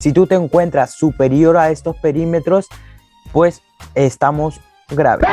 Si tú te encuentras superior a estos perímetros, pues estamos graves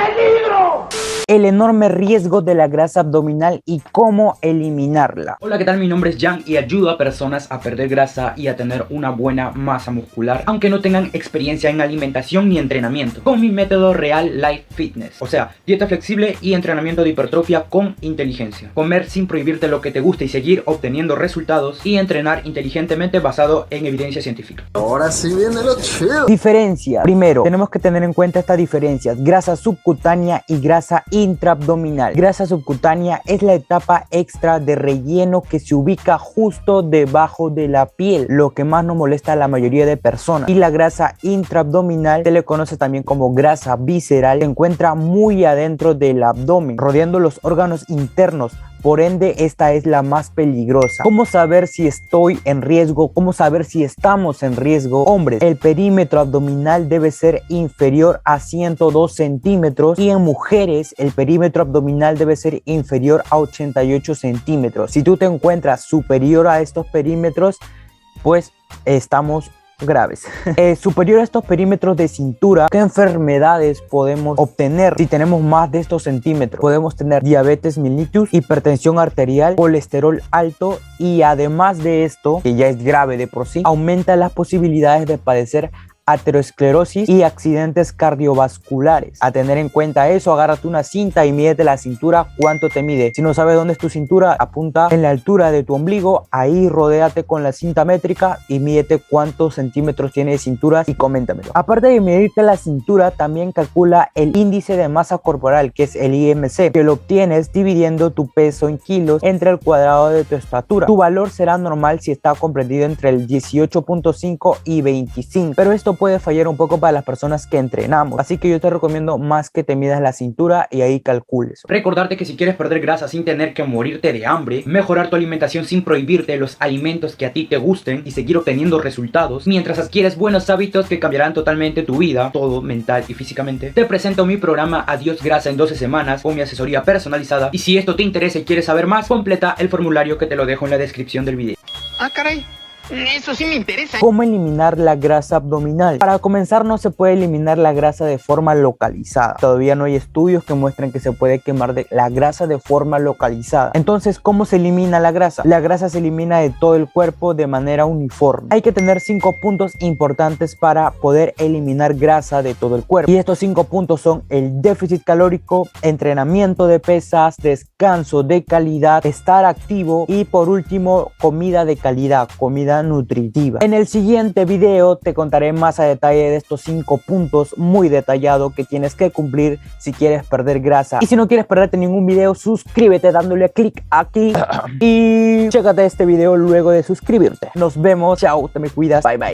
el enorme riesgo de la grasa abdominal y cómo eliminarla. Hola, ¿qué tal? Mi nombre es Jan y ayudo a personas a perder grasa y a tener una buena masa muscular, aunque no tengan experiencia en alimentación ni entrenamiento, con mi método Real Life Fitness, o sea, dieta flexible y entrenamiento de hipertrofia con inteligencia. Comer sin prohibirte lo que te gusta y seguir obteniendo resultados y entrenar inteligentemente basado en evidencia científica. Ahora sí viene lo chido. Diferencia. Primero, tenemos que tener en cuenta estas diferencias, grasa subcutánea y grasa intraabdominal. Grasa subcutánea es la etapa extra de relleno que se ubica justo debajo de la piel, lo que más nos molesta a la mayoría de personas. Y la grasa intraabdominal se le conoce también como grasa visceral, se encuentra muy adentro del abdomen, rodeando los órganos internos por ende esta es la más peligrosa. ¿Cómo saber si estoy en riesgo? ¿Cómo saber si estamos en riesgo? Hombres, el perímetro abdominal debe ser inferior a 102 centímetros y en mujeres el perímetro abdominal debe ser inferior a 88 centímetros. Si tú te encuentras superior a estos perímetros, pues estamos graves. Eh, superior a estos perímetros de cintura, ¿qué enfermedades podemos obtener si tenemos más de estos centímetros? Podemos tener diabetes mellitus, hipertensión arterial, colesterol alto y además de esto, que ya es grave de por sí, aumenta las posibilidades de padecer aterosclerosis y accidentes cardiovasculares. A tener en cuenta eso, agárrate una cinta y mídete la cintura cuánto te mide. Si no sabes dónde es tu cintura, apunta en la altura de tu ombligo, ahí rodéate con la cinta métrica y mídete cuántos centímetros tiene de cintura y coméntamelo. Aparte de medirte la cintura, también calcula el índice de masa corporal, que es el IMC, que lo obtienes dividiendo tu peso en kilos entre el cuadrado de tu estatura. Tu valor será normal si está comprendido entre el 18.5 y 25, pero esto puede fallar un poco para las personas que entrenamos. Así que yo te recomiendo más que te midas la cintura y ahí calcules. Recordarte que si quieres perder grasa sin tener que morirte de hambre, mejorar tu alimentación sin prohibirte los alimentos que a ti te gusten y seguir obteniendo resultados, mientras adquieres buenos hábitos que cambiarán totalmente tu vida, todo mental y físicamente, te presento mi programa Adiós Grasa en 12 semanas con mi asesoría personalizada. Y si esto te interesa y quieres saber más, completa el formulario que te lo dejo en la descripción del video. Ah, caray. Eso sí me interesa. ¿Cómo eliminar la grasa abdominal? Para comenzar, no se puede eliminar la grasa de forma localizada. Todavía no hay estudios que muestren que se puede quemar la grasa de forma localizada. Entonces, ¿cómo se elimina la grasa? La grasa se elimina de todo el cuerpo de manera uniforme. Hay que tener cinco puntos importantes para poder eliminar grasa de todo el cuerpo. Y estos cinco puntos son el déficit calórico, entrenamiento de pesas, descanso de calidad, estar activo y por último, comida de calidad, comida nutritiva. En el siguiente video te contaré más a detalle de estos cinco puntos muy detallado que tienes que cumplir si quieres perder grasa. Y si no quieres perderte ningún video, suscríbete dándole clic aquí y chécate este video luego de suscribirte. Nos vemos, chao, te me cuidas, bye bye.